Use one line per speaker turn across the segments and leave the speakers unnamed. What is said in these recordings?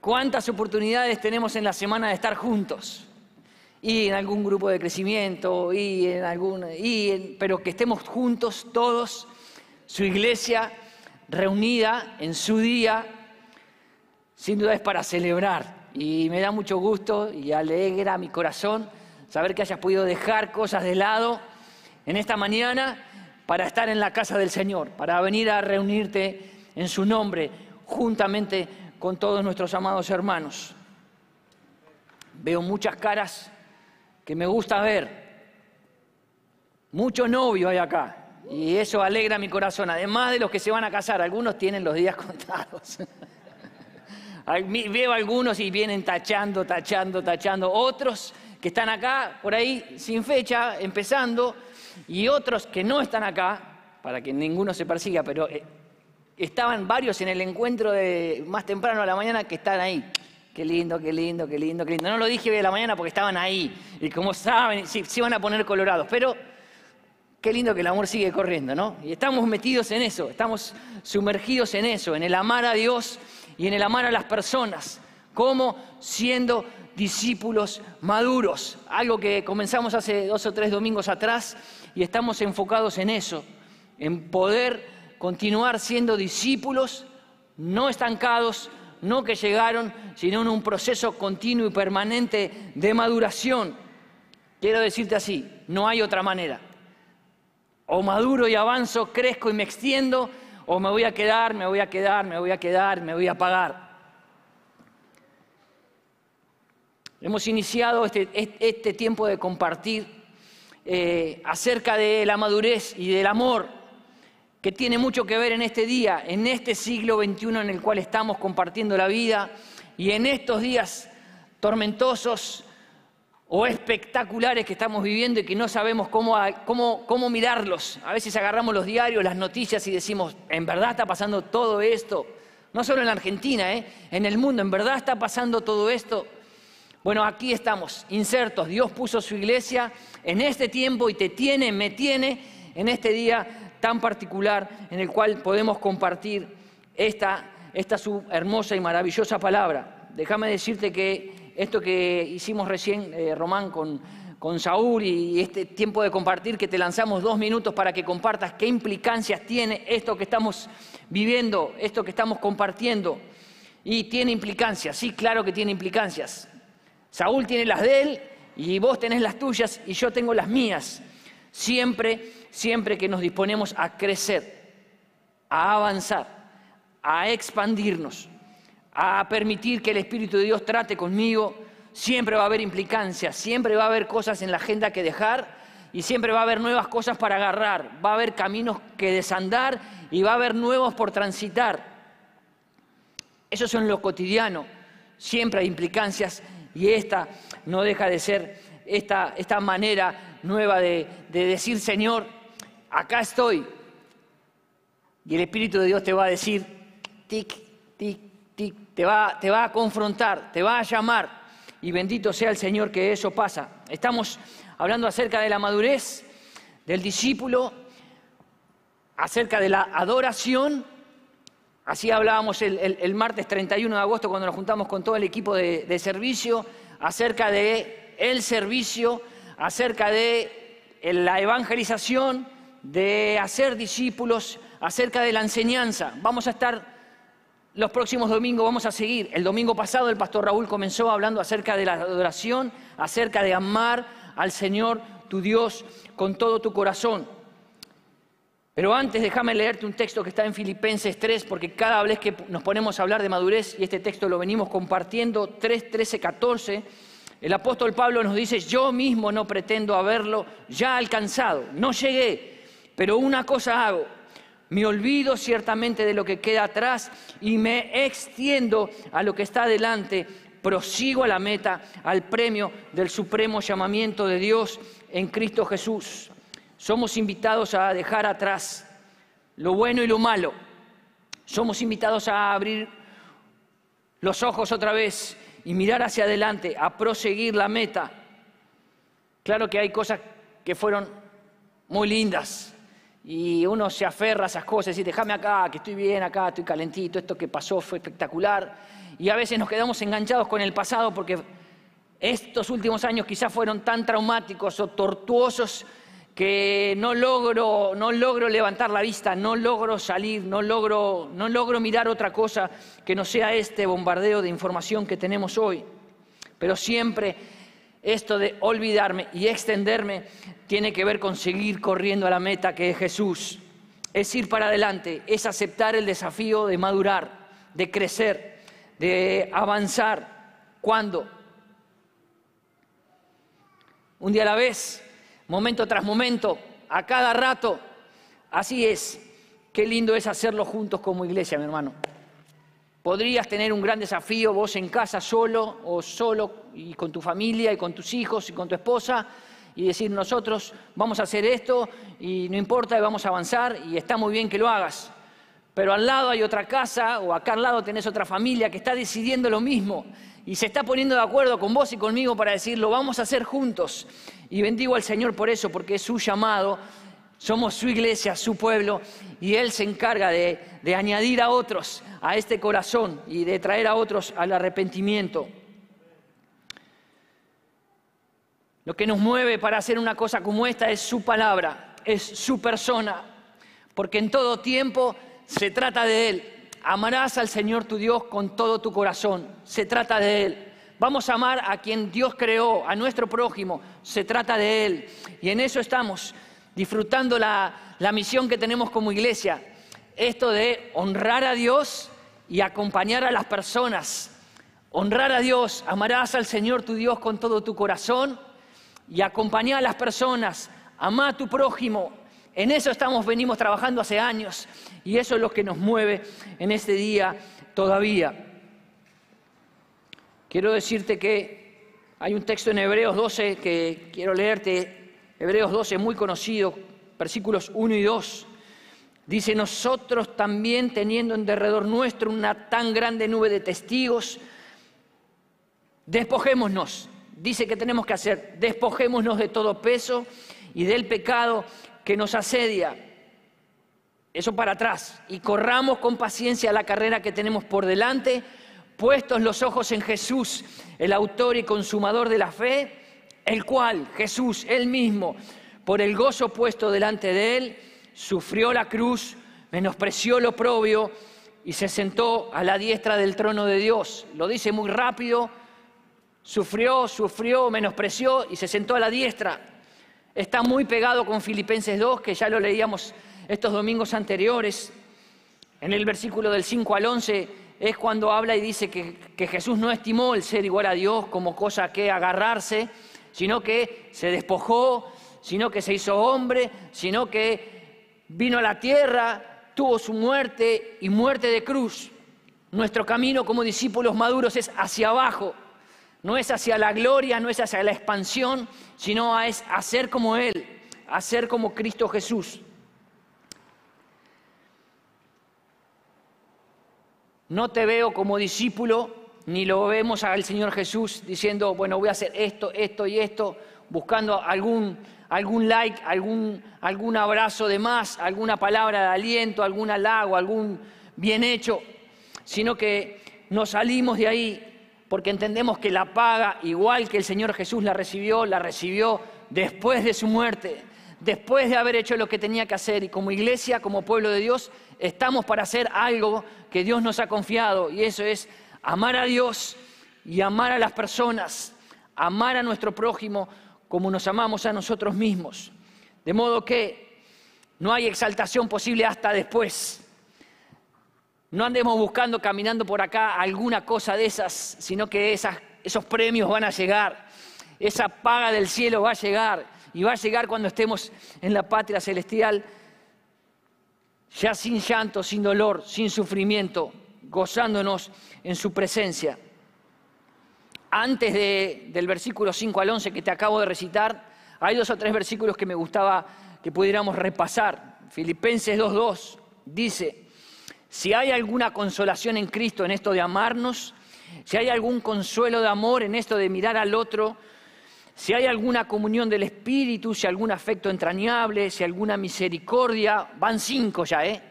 ¿Cuántas oportunidades tenemos en la semana de estar juntos? Y en algún grupo de crecimiento, y en algún, y pero que estemos juntos todos, su iglesia reunida en su día, sin duda es para celebrar. Y me da mucho gusto y alegra mi corazón saber que hayas podido dejar cosas de lado en esta mañana para estar en la casa del Señor, para venir a reunirte en su nombre, juntamente con todos nuestros amados hermanos. Veo muchas caras que me gusta ver. Mucho novio hay acá. Y eso alegra mi corazón. Además de los que se van a casar, algunos tienen los días contados. Veo algunos y vienen tachando, tachando, tachando. Otros que están acá, por ahí, sin fecha, empezando. Y otros que no están acá, para que ninguno se persiga, pero eh, estaban varios en el encuentro de más temprano a la mañana que están ahí. Qué lindo, qué lindo, qué lindo, qué lindo. No lo dije de la mañana porque estaban ahí. Y como saben, se, se iban a poner colorados. Pero qué lindo que el amor sigue corriendo, ¿no? Y estamos metidos en eso, estamos sumergidos en eso, en el amar a Dios y en el amar a las personas, como siendo discípulos maduros, algo que comenzamos hace dos o tres domingos atrás y estamos enfocados en eso, en poder continuar siendo discípulos, no estancados, no que llegaron, sino en un proceso continuo y permanente de maduración. Quiero decirte así, no hay otra manera. O maduro y avanzo, crezco y me extiendo, o me voy a quedar, me voy a quedar, me voy a quedar, me voy a pagar. Hemos iniciado este, este tiempo de compartir eh, acerca de la madurez y del amor que tiene mucho que ver en este día, en este siglo XXI en el cual estamos compartiendo la vida y en estos días tormentosos o espectaculares que estamos viviendo y que no sabemos cómo, cómo, cómo mirarlos. A veces agarramos los diarios, las noticias y decimos, ¿en verdad está pasando todo esto? No solo en la Argentina, ¿eh? en el mundo, ¿en verdad está pasando todo esto? Bueno, aquí estamos, insertos. Dios puso su iglesia en este tiempo y te tiene, me tiene en este día tan particular en el cual podemos compartir esta, esta su hermosa y maravillosa palabra. Déjame decirte que esto que hicimos recién, eh, Román, con, con Saúl y este tiempo de compartir que te lanzamos dos minutos para que compartas qué implicancias tiene esto que estamos viviendo, esto que estamos compartiendo. Y tiene implicancias, sí, claro que tiene implicancias. Saúl tiene las de él y vos tenés las tuyas y yo tengo las mías. Siempre, siempre que nos disponemos a crecer, a avanzar, a expandirnos, a permitir que el Espíritu de Dios trate conmigo, siempre va a haber implicancias, siempre va a haber cosas en la agenda que dejar y siempre va a haber nuevas cosas para agarrar, va a haber caminos que desandar y va a haber nuevos por transitar. Eso es en lo cotidiano, siempre hay implicancias y esta no deja de ser esta, esta manera nueva de, de decir, Señor, acá estoy. Y el Espíritu de Dios te va a decir, tic, tic, va, te va a confrontar, te va a llamar. Y bendito sea el Señor que eso pasa. Estamos hablando acerca de la madurez del discípulo, acerca de la adoración. Así hablábamos el, martes 31 de agosto cuando nos juntamos con todo el equipo de, de servicio, acerca de el servicio, acerca de la evangelización, de hacer discípulos, acerca de la enseñanza. Vamos a estar los próximos domingos vamos a seguir. El domingo pasado el pastor Raúl comenzó hablando acerca de la adoración, acerca de amar al Señor, tu Dios, con todo tu corazón. Pero antes déjame leerte un texto que está en Filipenses 3, porque cada vez que nos ponemos a hablar de madurez, y este texto lo venimos compartiendo, 3, 13, 14, el apóstol Pablo nos dice, yo mismo no pretendo haberlo ya alcanzado, no llegué, pero una cosa hago me olvido ciertamente de lo que queda atrás y me extiendo a lo que está adelante. Prosigo a la meta, al premio del supremo llamamiento de Dios en Cristo Jesús. Somos invitados a dejar atrás lo bueno y lo malo. Somos invitados a abrir los ojos otra vez y mirar hacia adelante, a proseguir la meta. Claro que hay cosas que fueron muy lindas, y uno se aferra a esas cosas y déjame acá, que estoy bien acá, estoy calentito, esto que pasó fue espectacular. Y a veces nos quedamos enganchados con el pasado porque estos últimos años quizás fueron tan traumáticos o tortuosos que no logro, no logro levantar la vista, no logro salir, no logro, no logro mirar otra cosa que no sea este bombardeo de información que tenemos hoy. Pero siempre esto de olvidarme y extenderme tiene que ver con seguir corriendo a la meta que es Jesús. Es ir para adelante, es aceptar el desafío de madurar, de crecer, de avanzar. ¿Cuándo? Un día a la vez, momento tras momento, a cada rato. Así es. Qué lindo es hacerlo juntos como iglesia, mi hermano. Podrías tener un gran desafío vos en casa solo o solo y con tu familia y con tus hijos y con tu esposa y decir nosotros vamos a hacer esto y no importa y vamos a avanzar y está muy bien que lo hagas. Pero al lado hay otra casa o acá al lado tenés otra familia que está decidiendo lo mismo y se está poniendo de acuerdo con vos y conmigo para decir lo vamos a hacer juntos. Y bendigo al Señor por eso, porque es su llamado somos su iglesia, su pueblo, y Él se encarga de, añadir a otros a este corazón y de traer a otros al arrepentimiento. Lo que nos mueve para hacer una cosa como esta es su palabra, es su persona, porque en todo tiempo se trata de Él. Amarás al Señor tu Dios con todo tu corazón, se trata de Él. Vamos a amar a quien Dios creó, a nuestro prójimo, se trata de Él. Y en eso estamos disfrutando la, misión que tenemos como iglesia, esto de honrar a Dios y acompañar a las personas. Honrar a Dios, amarás al Señor tu Dios con todo tu corazón y acompañar a las personas, amar a tu prójimo. En eso estamos, venimos trabajando hace años y eso es lo que nos mueve en este día todavía. Quiero decirte que hay un texto en Hebreos 12 que quiero leerte, Hebreos 12, muy conocido, versículos 1 y 2. Dice, nosotros también teniendo en derredor nuestro una tan grande nube de testigos, despojémonos. Dice que tenemos que hacer, despojémonos de todo peso y del pecado que nos asedia. Eso para atrás. Y corramos con paciencia la carrera que tenemos por delante, puestos los ojos en Jesús, el autor y consumador de la fe el cual Jesús, él mismo, por el gozo puesto delante de él, sufrió la cruz, menospreció lo propio y se sentó a la diestra del trono de Dios. Lo dice muy rápido, sufrió, sufrió, menospreció y se sentó a la diestra. Está muy pegado con Filipenses 2, que ya lo leíamos estos domingos anteriores. En el versículo del 5 al 11 es cuando habla y dice que, que Jesús no estimó el ser igual a Dios como cosa que agarrarse, sino que se despojó, sino que se hizo hombre, sino que vino a la tierra, tuvo su muerte y muerte de cruz. Nuestro camino como discípulos maduros es hacia abajo, no es hacia la gloria, no es hacia la expansión, sino es hacer como Él, hacer como Cristo Jesús. No te veo como discípulo ni lo vemos al Señor Jesús diciendo, bueno, voy a hacer esto, esto y esto, buscando algún, algún like, algún, algún abrazo de más, alguna palabra de aliento, algún halago, algún bien hecho, sino que nos salimos de ahí porque entendemos que la paga, igual que el Señor Jesús la recibió, la recibió después de su muerte, después de haber hecho lo que tenía que hacer. Y como iglesia, como pueblo de Dios, estamos para hacer algo que Dios nos ha confiado, y eso es amar a Dios y amar a las personas, amar a nuestro prójimo como nos amamos a nosotros mismos. De modo que no hay exaltación posible hasta después. No andemos buscando, caminando por acá alguna cosa de esas, sino que esos premios van a llegar, esa paga del cielo va a llegar y va a llegar cuando estemos en la patria celestial, ya sin llanto, sin dolor, sin sufrimiento, gozándonos en su presencia. Antes del versículo 5 al 11 que te acabo de recitar, hay dos o tres versículos que me gustaba que pudiéramos repasar. Filipenses 2.2 dice, si hay alguna consolación en Cristo en esto de amarnos, si hay algún consuelo de amor en esto de mirar al otro, si hay alguna comunión del Espíritu, si algún afecto entrañable, si alguna misericordia, van cinco ya, ¿eh?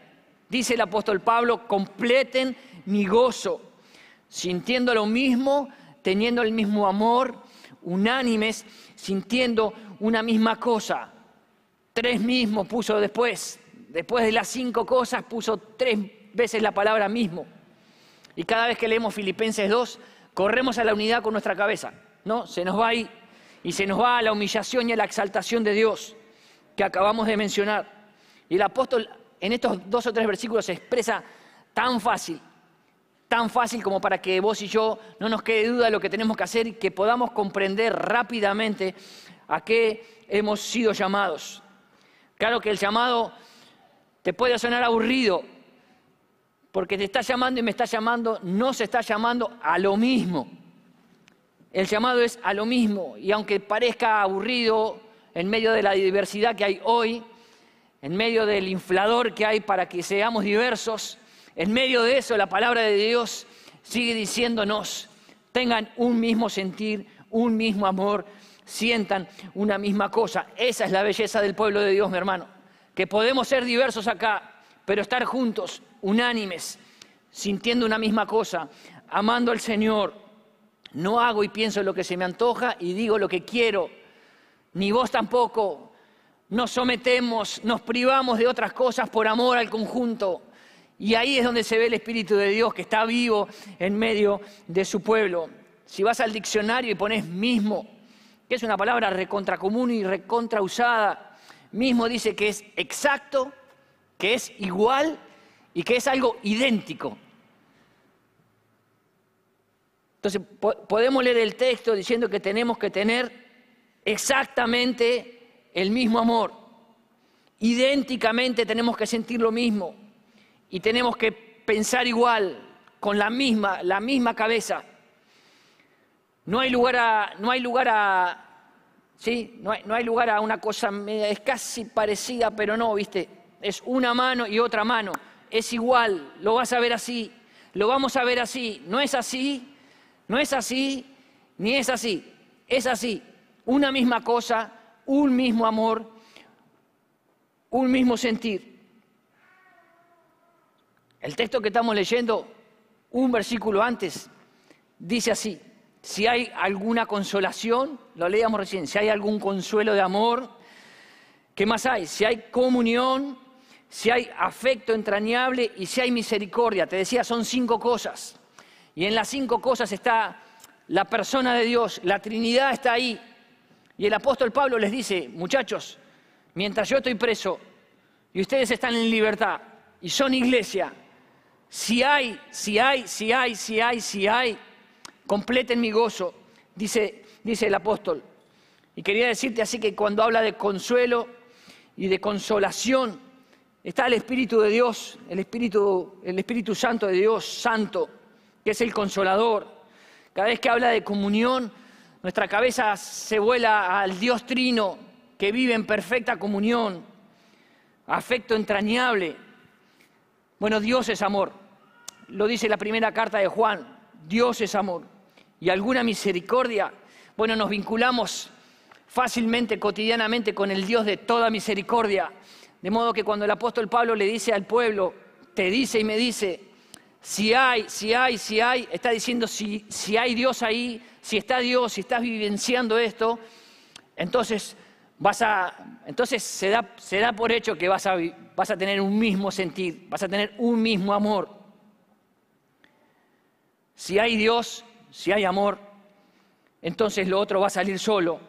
Dice el apóstol Pablo, completen mi gozo, sintiendo lo mismo, teniendo el mismo amor, unánimes, sintiendo una misma cosa. Tres mismos puso después, después de las cinco cosas puso tres veces la palabra mismo. Y cada vez que leemos Filipenses 2, corremos a la unidad con nuestra cabeza, ¿no? Se nos va ahí y se nos va a la humillación y a la exaltación de Dios que acabamos de mencionar. Y el apóstol en estos dos o tres versículos se expresa tan fácil, tan fácil como para que vos y yo no nos quede duda de lo que tenemos que hacer y que podamos comprender rápidamente a qué hemos sido llamados. Claro que el llamado te puede sonar aburrido, porque te está llamando y me está llamando, no se está llamando a lo mismo. El llamado es a lo mismo y aunque parezca aburrido en medio de la diversidad que hay hoy, en medio del inflador que hay para que seamos diversos, en medio de eso la palabra de Dios sigue diciéndonos, tengan un mismo sentir, un mismo amor, sientan una misma cosa. Esa es la belleza del pueblo de Dios, mi hermano, que podemos ser diversos acá, pero estar juntos, unánimes, sintiendo una misma cosa, amando al Señor, no hago y pienso lo que se me antoja y digo lo que quiero. Ni vos tampoco. Nos sometemos, nos privamos de otras cosas por amor al conjunto. Y ahí es donde se ve el Espíritu de Dios que está vivo en medio de su pueblo. Si vas al diccionario y pones mismo, que es una palabra recontra común y recontra usada, mismo dice que es exacto, que es igual y que es algo idéntico. Entonces, podemos leer el texto diciendo que tenemos que tener exactamente el mismo amor. Idénticamente tenemos que sentir lo mismo y tenemos que pensar igual, con la misma, la misma cabeza. No hay lugar a, no hay lugar a, ¿sí? No hay, no hay lugar a una cosa, es casi parecida, pero no, ¿viste? Es una mano y otra mano. Es igual, lo vas a ver así, lo vamos a ver así. No es así, no es así, ni es así. Es así. Una misma cosa, un mismo amor, un mismo sentir. El texto que estamos leyendo, un versículo antes, dice así, si hay alguna consolación, lo leíamos recién, si hay algún consuelo de amor, ¿qué más hay? Si hay comunión, si hay afecto entrañable y si hay misericordia. Te decía, son cinco cosas. Y en las cinco cosas está la persona de Dios, la Trinidad está ahí. Y el apóstol Pablo les dice, muchachos, mientras yo estoy preso y ustedes están en libertad y son iglesia, si hay, si hay, si hay, si hay, si hay, completen mi gozo, dice, dice el apóstol. Y quería decirte así que cuando habla de consuelo y de consolación, está el Espíritu de Dios, el Espíritu, el Espíritu Santo de Dios, Santo que es el consolador. Cada vez que habla de comunión, nuestra cabeza se vuela al Dios trino que vive en perfecta comunión, afecto entrañable. Bueno, Dios es amor. Lo dice la primera carta de Juan. Dios es amor. Y alguna misericordia. Bueno, nos vinculamos fácilmente, cotidianamente con el Dios de toda misericordia. De modo que cuando el apóstol Pablo le dice al pueblo, te dice y me dice, si hay, si hay, si hay, está diciendo si, si hay Dios ahí, si está Dios, si estás vivenciando esto, entonces vas a, entonces se da, se da por hecho que vas a, vas a tener un mismo sentir, vas a tener un mismo amor. Si hay Dios, si hay amor, entonces lo otro va a salir solo.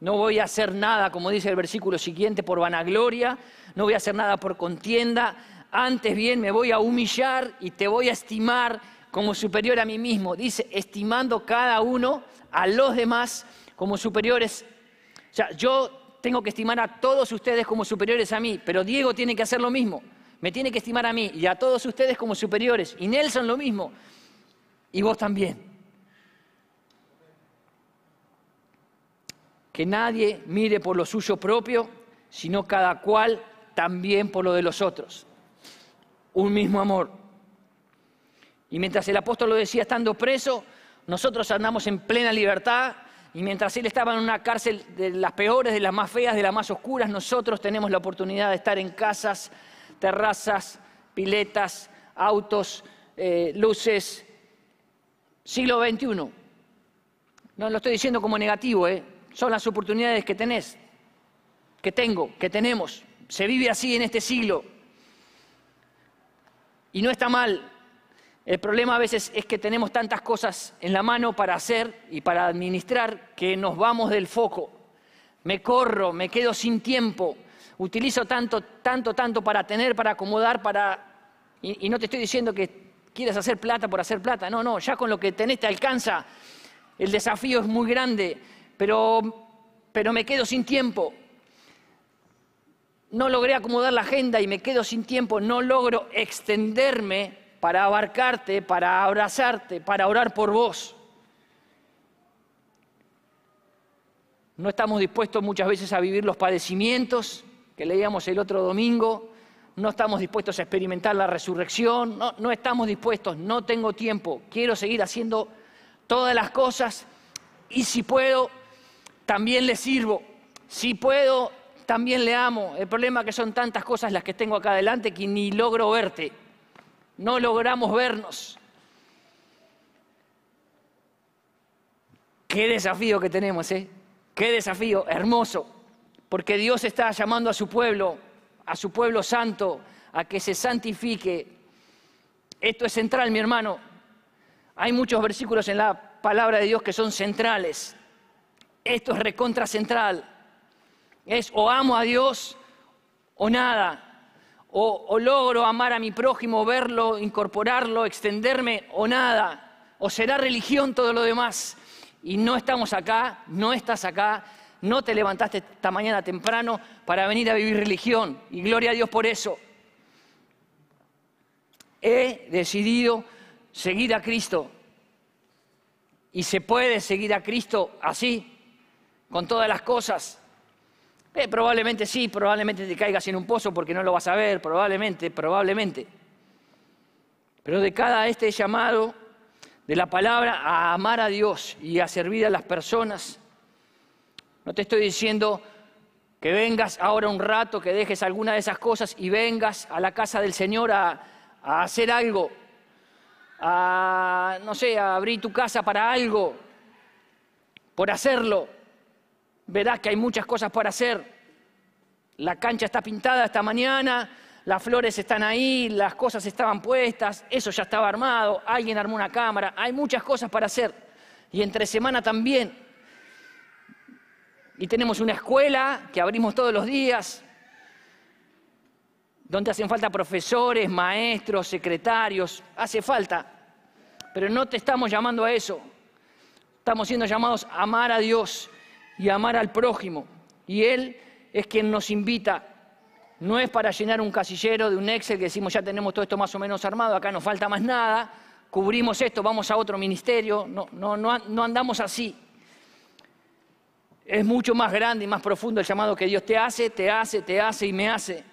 No voy a hacer nada, como dice el versículo siguiente, por vanagloria, no voy a hacer nada por contienda, antes bien me voy a humillar y te voy a estimar como superior a mí mismo. Dice, estimando cada uno a los demás como superiores. O sea, yo tengo que estimar a todos ustedes como superiores a mí, pero Diego tiene que hacer lo mismo. Me tiene que estimar a mí y a todos ustedes como superiores. Y Nelson lo mismo. Y vos también. Que nadie mire por lo suyo propio, sino cada cual también por lo de los otros un mismo amor. Y mientras el apóstol lo decía estando preso, nosotros andamos en plena libertad, y mientras él estaba en una cárcel de las peores, de las más feas, de las más oscuras, nosotros tenemos la oportunidad de estar en casas, terrazas, piletas, autos, eh, luces, siglo XXI. No lo estoy diciendo como negativo, ¿eh? son las oportunidades que tenés, que tengo, que tenemos. Se vive así en este siglo. Y no está mal. El problema a veces es que tenemos tantas cosas en la mano para hacer y para administrar que nos vamos del foco. Me corro, me quedo sin tiempo, utilizo tanto, tanto, tanto para tener, para acomodar, para... Y, no te estoy diciendo que quieras hacer plata por hacer plata, no, no, ya con lo que tenés te alcanza. El desafío es muy grande, pero, pero me quedo sin tiempo no logré acomodar la agenda y me quedo sin tiempo, no logro extenderme para abarcarte, para abrazarte, para orar por vos. No estamos dispuestos muchas veces a vivir los padecimientos que leíamos el otro domingo, no estamos dispuestos a experimentar la resurrección, no, estamos dispuestos, no tengo tiempo, quiero seguir haciendo todas las cosas y si puedo, también le sirvo. Si puedo, también le amo. El problema es que son tantas cosas las que tengo acá adelante que ni logro verte. No logramos vernos. Qué desafío que tenemos, ¿eh? Qué desafío, hermoso. Porque Dios está llamando a su pueblo, a su pueblo santo, a que se santifique. Esto es central, mi hermano. Hay muchos versículos en la palabra de Dios que son centrales. Esto es recontra central. Es o amo a Dios o nada. O, logro amar a mi prójimo, verlo, incorporarlo, extenderme o nada. O será religión todo lo demás. Y no estamos acá, no estás acá, no te levantaste esta mañana temprano para venir a vivir religión. Y gloria a Dios por eso. He decidido seguir a Cristo. Y se puede seguir a Cristo así, con todas las cosas. Eh, probablemente sí, probablemente te caigas en un pozo porque no lo vas a ver, probablemente, probablemente. Pero de cada este llamado de la palabra a amar a Dios y a servir a las personas, no te estoy diciendo que vengas ahora un rato, que dejes alguna de esas cosas y vengas a la casa del Señor a, hacer algo, a, no sé, a abrir tu casa para algo, por hacerlo verás que hay muchas cosas por hacer. La cancha está pintada esta mañana, las flores están ahí, las cosas estaban puestas, eso ya estaba armado, alguien armó una cámara, hay muchas cosas para hacer. Y entre semana también. Y tenemos una escuela que abrimos todos los días, donde hacen falta profesores, maestros, secretarios, hace falta. Pero no te estamos llamando a eso. Estamos siendo llamados a amar a Dios y amar al prójimo. Y Él es quien nos invita. No es para llenar un casillero de un Excel que decimos ya tenemos todo esto más o menos armado, acá no falta más nada, cubrimos esto, vamos a otro ministerio. No, no, no, no andamos así. Es mucho más grande y más profundo el llamado que Dios te hace, te hace, te hace y me hace.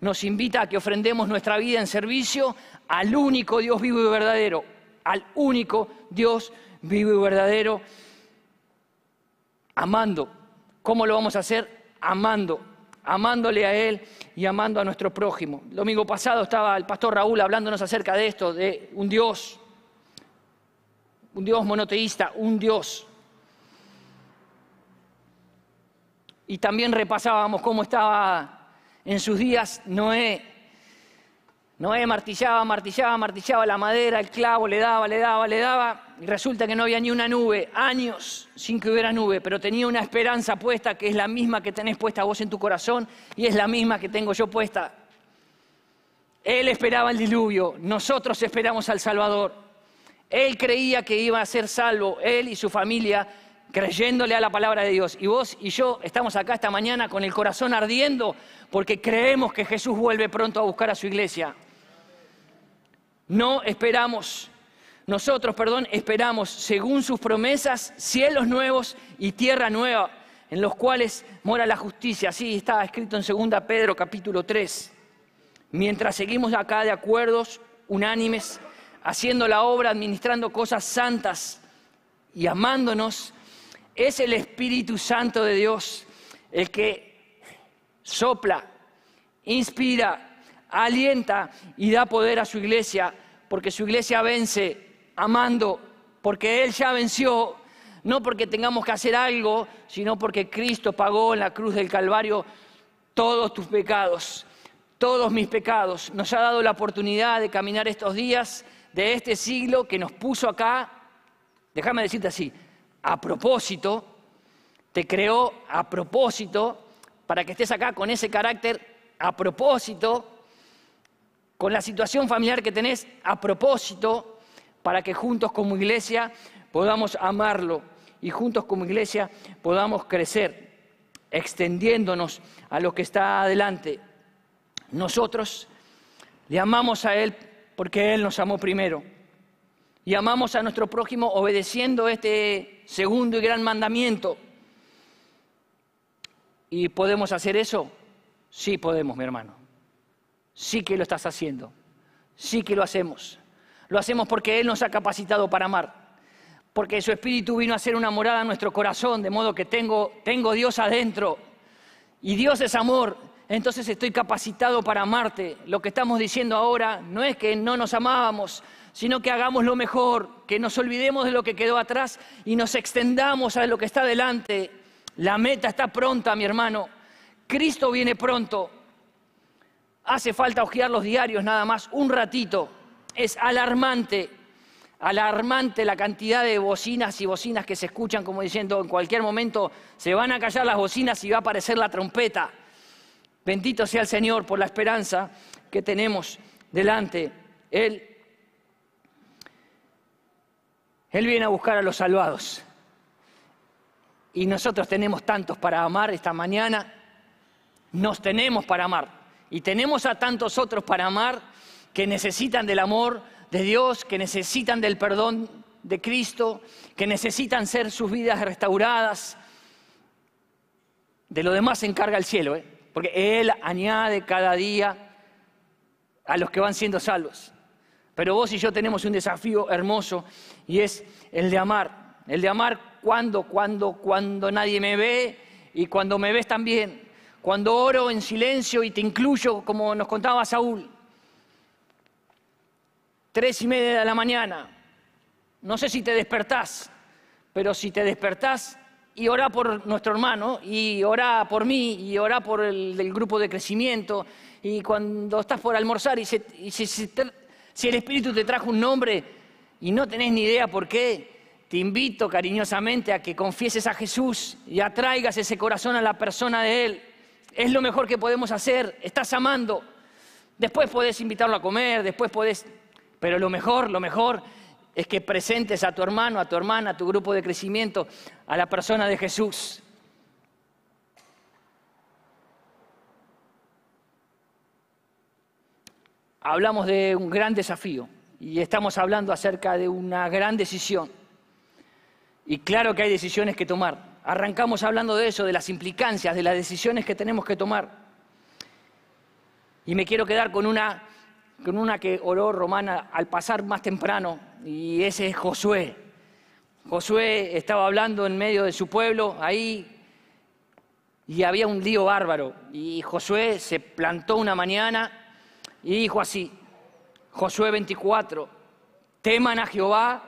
Nos invita a que ofrendemos nuestra vida en servicio al único Dios vivo y verdadero, al único Dios vivo y verdadero amando. ¿Cómo lo vamos a hacer? Amando, amándole a Él y amando a nuestro prójimo. El domingo pasado estaba el pastor Raúl hablándonos acerca de esto, de un Dios, un Dios monoteísta, un Dios. Y también repasábamos cómo estaba en sus días Noé Noé martillaba, martillaba, martillaba la madera, el clavo, le daba, le daba, le daba, y resulta que no había ni una nube, años sin que hubiera nube, pero tenía una esperanza puesta que es la misma que tenés puesta vos en tu corazón y es la misma que tengo yo puesta. Él esperaba el diluvio, nosotros esperamos al Salvador. Él creía que iba a ser salvo, él y su familia, creyéndole a la palabra de Dios. Y vos y yo estamos acá esta mañana con el corazón ardiendo porque creemos que Jesús vuelve pronto a buscar a su iglesia. No esperamos, nosotros, perdón, esperamos, según sus promesas, cielos nuevos y tierra nueva, en los cuales mora la justicia. Así está escrito en 2 Pedro capítulo 3. Mientras seguimos acá de acuerdos unánimes, haciendo la obra, administrando cosas santas y amándonos, Es el Espíritu Santo de Dios el que sopla, inspira, alienta y da poder a su iglesia, porque su iglesia vence amando, porque Él ya venció, no porque tengamos que hacer algo, sino porque Cristo pagó en la cruz del Calvario todos tus pecados, todos mis pecados. Nos ha dado la oportunidad de caminar estos días de este siglo que nos puso acá, déjame decirte así, a propósito, te creó a propósito para que estés acá con ese carácter a propósito, con la situación familiar que tenés a propósito, para que juntos como iglesia podamos amarlo y juntos como iglesia podamos crecer, extendiéndonos a lo que está adelante. Nosotros le amamos a Él porque Él nos amó primero. Y amamos a nuestro prójimo obedeciendo este segundo y gran mandamiento. ¿Y podemos hacer eso? Sí podemos, mi hermano. Sí que lo estás haciendo. Sí que lo hacemos. Lo hacemos porque Él nos ha capacitado para amar. Porque su Espíritu vino a hacer una morada en nuestro corazón, de modo que tengo, tengo Dios adentro. Y Dios es amor. Entonces estoy capacitado para amarte. Lo que estamos diciendo ahora no es que no nos amábamos, sino que hagamos lo mejor, que nos olvidemos de lo que quedó atrás y nos extendamos a lo que está delante. La meta está pronta, mi hermano. Cristo viene pronto. Hace falta ojear los diarios nada más, un ratito. Es alarmante, alarmante la cantidad de bocinas y bocinas que se escuchan como diciendo en cualquier momento se van a callar las bocinas y va a aparecer la trompeta. Bendito sea el Señor por la esperanza que tenemos delante. Él, Él viene a buscar a los salvados. Y nosotros tenemos tantos para amar esta mañana nos tenemos para amar. Y tenemos a tantos otros para amar que necesitan del amor de Dios, que necesitan del perdón de Cristo, que necesitan ser sus vidas restauradas. De lo demás se encarga el cielo, ¿eh? porque Él añade cada día a los que van siendo salvos. Pero vos y yo tenemos un desafío hermoso y es el de amar. El de amar cuando, cuando, cuando nadie me ve y cuando me ves también cuando oro en silencio y te incluyo, como nos contaba Saúl. Tres y media de la mañana. No sé si te despertás, pero si te despertás y orá por nuestro hermano, y orá por mí, y orá por el, grupo de crecimiento, y cuando estás por almorzar y, si, si el Espíritu te trajo un nombre y no tenés ni idea por qué, te invito cariñosamente a que confieses a Jesús y atraigas ese corazón a la persona de Él es lo mejor que podemos hacer, estás amando. Después podés invitarlo a comer, después podés... Pero lo mejor, lo mejor es que presentes a tu hermano, a tu hermana, a tu grupo de crecimiento, a la persona de Jesús. Hablamos de un gran desafío y estamos hablando acerca de una gran decisión. Y claro que hay decisiones que tomar. Arrancamos hablando de eso, de las implicancias, de las decisiones que tenemos que tomar. Y me quiero quedar con una, con una que oró Romana al pasar más temprano, y ese es Josué. Josué estaba hablando en medio de su pueblo, ahí, y había un lío bárbaro. Y Josué se plantó una mañana y dijo así, Josué 24, teman a Jehová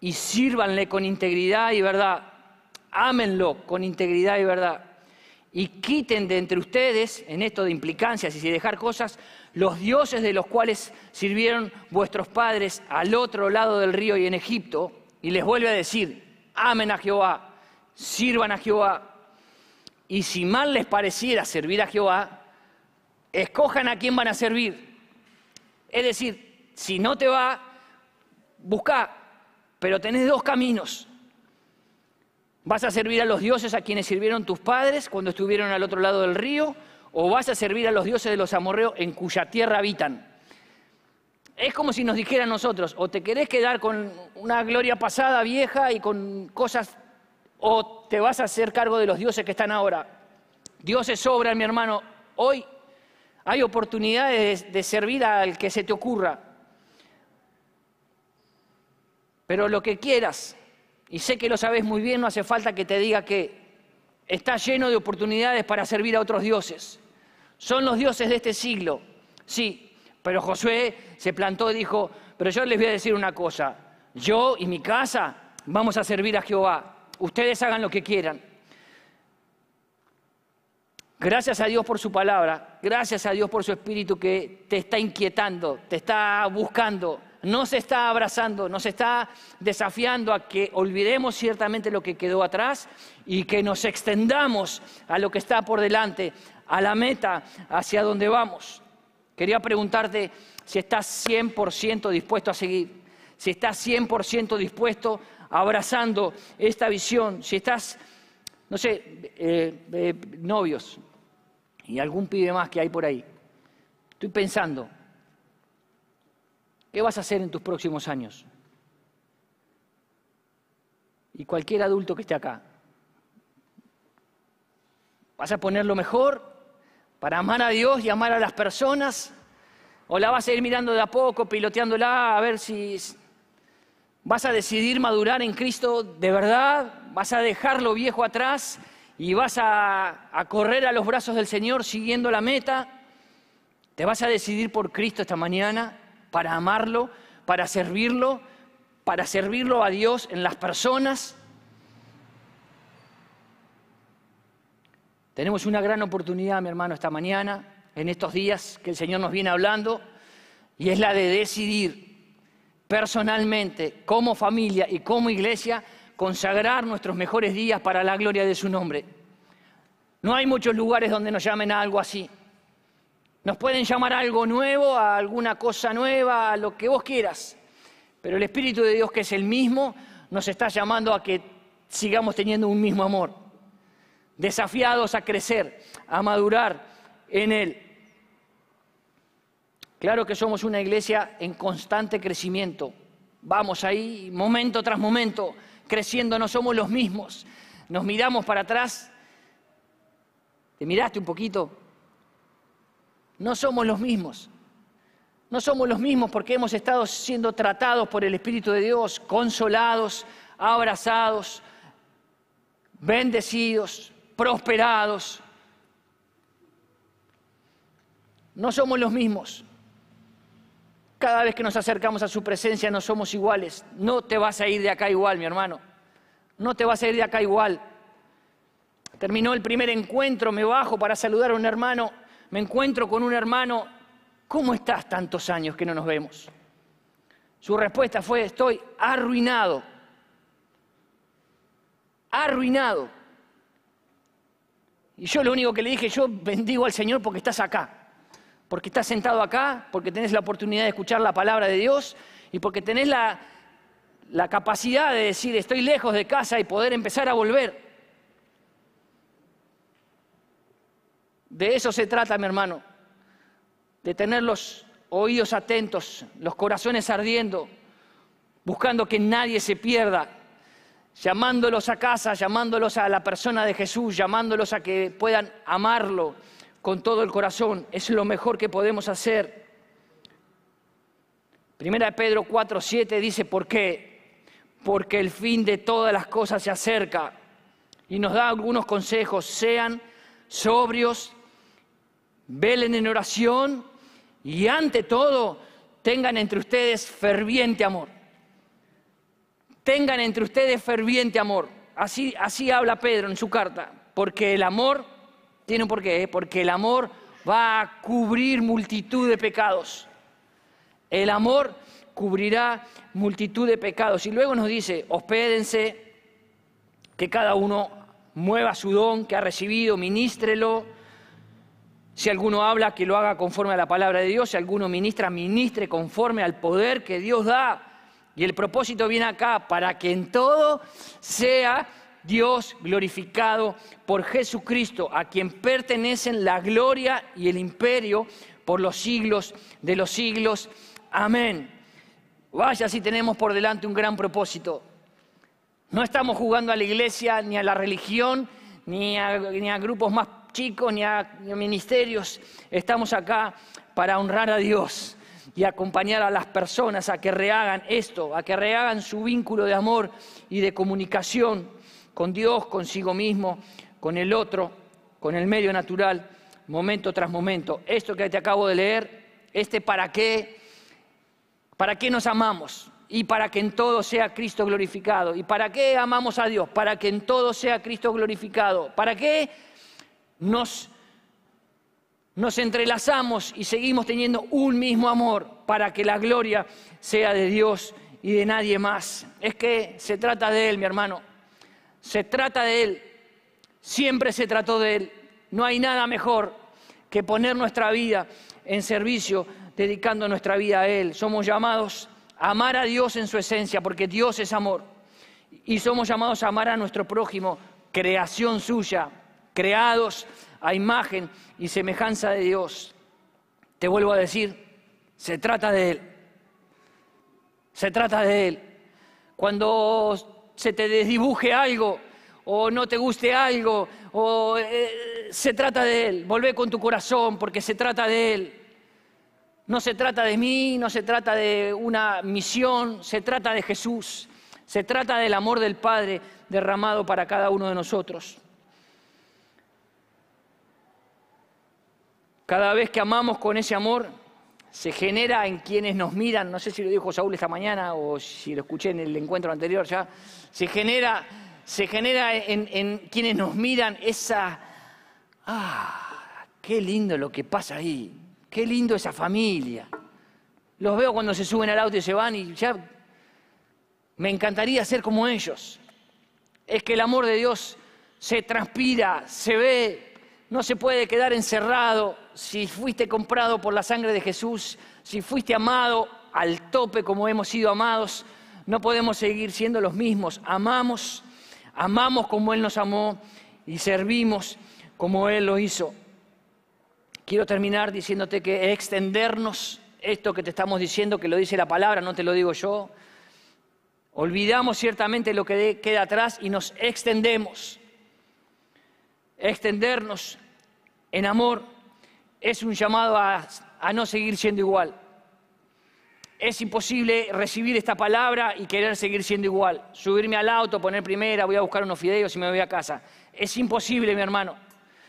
y sírvanle con integridad y verdad ámenlo con integridad y verdad. Y quiten de entre ustedes, en esto de implicancias y de dejar cosas, los dioses de los cuales sirvieron vuestros padres al otro lado del río y en Egipto. Y les vuelve a decir, amen a Jehová, sirvan a Jehová. Y si mal les pareciera servir a Jehová, escojan a quién van a servir. Es decir, si no te va, busca, pero tenés dos caminos. ¿Vas a servir a los dioses a quienes sirvieron tus padres cuando estuvieron al otro lado del río? ¿O vas a servir a los dioses de los amorreos en cuya tierra habitan? Es como si nos dijera a nosotros, o te querés quedar con una gloria pasada vieja y con cosas, o te vas a hacer cargo de los dioses que están ahora. Dioses sobran, mi hermano. Hoy hay oportunidades de servir al que se te ocurra. Pero lo que quieras, Y sé que lo sabes muy bien, no hace falta que te diga que está lleno de oportunidades para servir a otros dioses. Son los dioses de este siglo, sí, pero Josué se plantó y dijo, pero yo les voy a decir una cosa, yo y mi casa vamos a servir a Jehová, ustedes hagan lo que quieran. Gracias a Dios por su palabra, gracias a Dios por su espíritu que te está inquietando, te está buscando, no se está abrazando, nos está desafiando a que olvidemos ciertamente lo que quedó atrás y que nos extendamos a lo que está por delante, a la meta, hacia donde vamos. Quería preguntarte si estás 100% dispuesto a seguir, si estás 100% dispuesto abrazando esta visión, si estás, no sé, eh, eh, novios, y algún pibe más que hay por ahí. Estoy pensando, ¿qué vas a hacer en tus próximos años? Y cualquier adulto que esté acá, ¿vas a poner lo mejor para amar a Dios y amar a las personas? ¿O la vas a ir mirando de a poco, piloteándola, a ver si vas a decidir madurar en Cristo de verdad? ¿Vas a dejar lo viejo atrás y vas a, correr a los brazos del Señor siguiendo la meta, te vas a decidir por Cristo esta mañana para amarlo, para servirlo, para servirlo a Dios en las personas. Tenemos una gran oportunidad, mi hermano, esta mañana, en estos días que el Señor nos viene hablando, y es la de decidir personalmente, como familia y como iglesia, consagrar nuestros mejores días para la gloria de su nombre. No hay muchos lugares donde nos llamen a algo así. Nos pueden llamar a algo nuevo, a alguna cosa nueva, a lo que vos quieras. Pero el Espíritu de Dios, que es el mismo, nos está llamando a que sigamos teniendo un mismo amor. Desafiados a crecer, a madurar en Él. Claro que somos una iglesia en constante crecimiento. Vamos ahí, momento tras momento, creciendo, no somos los mismos. Nos miramos para atrás, te miraste un poquito. No somos los mismos. No somos los mismos porque hemos estado siendo tratados por el Espíritu de Dios, consolados, abrazados, bendecidos, prosperados. No somos los mismos. Cada vez que nos acercamos a su presencia no somos iguales. No te vas a ir de acá igual, mi hermano. No te vas a ir de acá igual. Terminó el primer encuentro, me bajo para saludar a un hermano, me encuentro con un hermano, ¿cómo estás tantos años que no nos vemos? Su respuesta fue, estoy arruinado, arruinado. Y yo lo único que le dije, yo bendigo al Señor porque estás acá porque estás sentado acá, porque tenés la oportunidad de escuchar la palabra de Dios y porque tenés la, la capacidad de decir estoy lejos de casa y poder empezar a volver. De eso se trata, mi hermano, de tener los oídos atentos, los corazones ardiendo, buscando que nadie se pierda, llamándolos a casa, llamándolos a la persona de Jesús, llamándolos a que puedan amarlo, con todo el corazón. Es lo mejor que podemos hacer. Primera de Pedro 4, 7 dice, ¿por qué? Porque el fin de todas las cosas se acerca. Y nos da algunos consejos. Sean sobrios, velen en oración y ante todo tengan entre ustedes ferviente amor. Tengan entre ustedes ferviente amor. Así, así habla Pedro en su carta. Porque el amor tiene un porqué, porque el amor va a cubrir multitud de pecados. El amor cubrirá multitud de pecados. Y luego nos dice, hospédense, que cada uno mueva su don que ha recibido, ministrelo. Si alguno habla, que lo haga conforme a la palabra de Dios. Si alguno ministra, ministre conforme al poder que Dios da. Y el propósito viene acá, para que en todo sea Dios glorificado por Jesucristo, a quien pertenecen la gloria y el imperio por los siglos de los siglos. Amén. Vaya si tenemos por delante un gran propósito. No estamos jugando a la iglesia, ni a la religión, ni a, grupos más chicos, ni a ministerios. Estamos acá para honrar a Dios y acompañar a las personas a que rehagan esto, a que rehagan su vínculo de amor y de comunicación con Dios, consigo mismo, con el otro, con el medio natural, momento tras momento. Esto que te acabo de leer, este para qué, para qué nos amamos y para que en todo sea Cristo glorificado. ¿Y para qué amamos a Dios? Para que en todo sea Cristo glorificado. ¿Para qué nos nos entrelazamos y seguimos teniendo un mismo amor para que la gloria sea de Dios y de nadie más. Es que se trata de Él, mi hermano. Se trata de Él. Siempre se trató de Él. No hay nada mejor que poner nuestra vida en servicio, dedicando nuestra vida a Él. Somos llamados a amar a Dios en su esencia, porque Dios es amor. Y somos llamados a amar a nuestro prójimo, creación suya, creados a imagen y semejanza de Dios. Te vuelvo a decir, se trata de Él. Se trata de Él. Cuando se te desdibuje algo o no te guste algo, o eh, se trata de Él. Volvé con tu corazón porque se trata de Él. No se trata de mí, no se trata de una misión, se trata de Jesús. Se trata del amor del Padre derramado para cada uno de nosotros. Cada vez que amamos con ese amor, se genera en quienes nos miran, no sé si lo dijo Saúl esta mañana o si lo escuché en el encuentro anterior ya, se genera, se genera en, quienes nos miran esa, ah, qué lindo lo que pasa ahí, qué lindo esa familia. Los veo cuando se suben al auto y se van y ya me encantaría ser como ellos. Es que el amor de Dios se transpira, se ve, no se puede quedar encerrado. Si fuiste comprado por la sangre de Jesús, si fuiste amado al tope como hemos sido amados, no podemos seguir siendo los mismos. Amamos, amamos como Él nos amó y servimos como Él lo hizo. Quiero terminar diciéndote que extendernos, esto que te estamos diciendo, que lo dice la palabra, no te lo digo yo, olvidamos ciertamente lo que queda atrás y nos extendemos extendernos en amor es un llamado a, no seguir siendo igual. Es imposible recibir esta palabra y querer seguir siendo igual. Subirme al auto, poner primera, voy a buscar unos fideos y me voy a casa. Es imposible, mi hermano.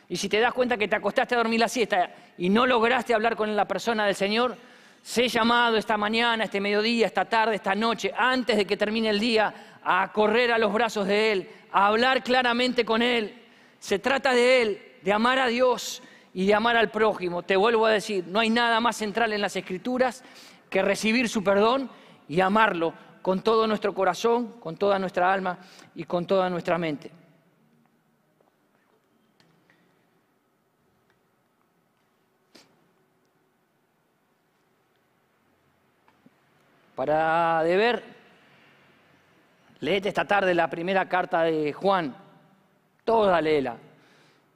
Y si te das cuenta que te acostaste a dormir la siesta y no lograste hablar con la persona del Señor, sé llamado esta mañana, este mediodía, esta tarde, esta noche, antes de que termine el día, a correr a los brazos de Él, a hablar claramente con Él, se trata de Él, de amar a Dios y de amar al prójimo. Te vuelvo a decir, no hay nada más central en las Escrituras que recibir su perdón y amarlo con todo nuestro corazón, con toda nuestra alma y con toda nuestra mente. Para deber, leete esta tarde la primera carta de Juan toda léela.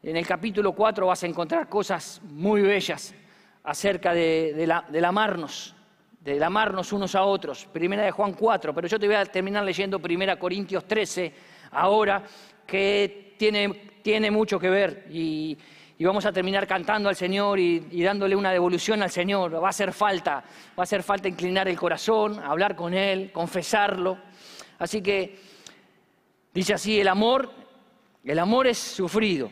En el capítulo 4 vas a encontrar cosas muy bellas acerca de, del amarnos, del amarnos unos a otros. Primera de Juan 4, pero yo te voy a terminar leyendo Primera Corintios 13 ahora, que tiene, tiene mucho que ver y, vamos a terminar cantando al Señor y, y, dándole una devolución al Señor. Va a hacer falta, va a hacer falta inclinar el corazón, hablar con Él, confesarlo. Así que dice así, el amor el amor es sufrido.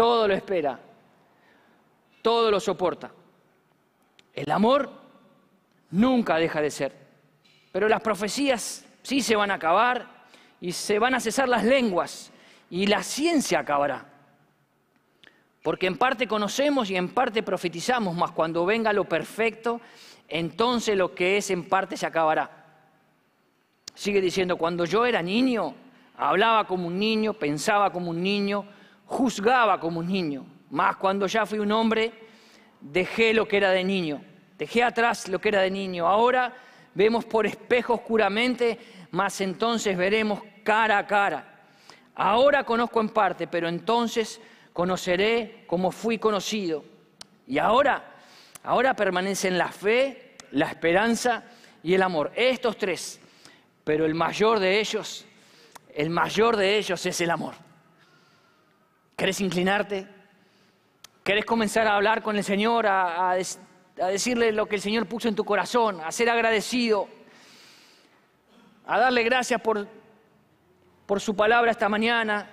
todo lo espera, todo lo soporta. El amor nunca deja de ser, pero las profecías sí se van a acabar y se van a cesar las lenguas y la ciencia acabará. Porque en parte conocemos y en parte profetizamos, mas cuando venga lo perfecto, entonces lo que es en parte se acabará. Sigue diciendo, cuando yo era niño, Hablaba como un niño, pensaba como un niño, juzgaba como un niño. Mas cuando ya fui un hombre, dejé lo que era de niño. Dejé atrás lo que era de niño. Ahora vemos por espejo oscuramente, mas entonces veremos cara a cara. Ahora conozco en parte, pero entonces conoceré como fui conocido. Y ahora, ahora permanecen la fe, la esperanza y el amor. Estos tres. Pero el mayor de ellos, el mayor de ellos es el amor. ¿Querés inclinarte? ¿Querés comenzar a hablar con el Señor, a, decirle lo que el Señor puso en tu corazón, a ser agradecido, a darle gracias por, por su palabra esta mañana?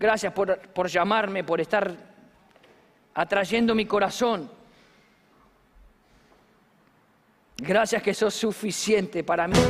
Gracias por, por llamarme, por estar atrayendo mi corazón. Gracias que sos suficiente para mí.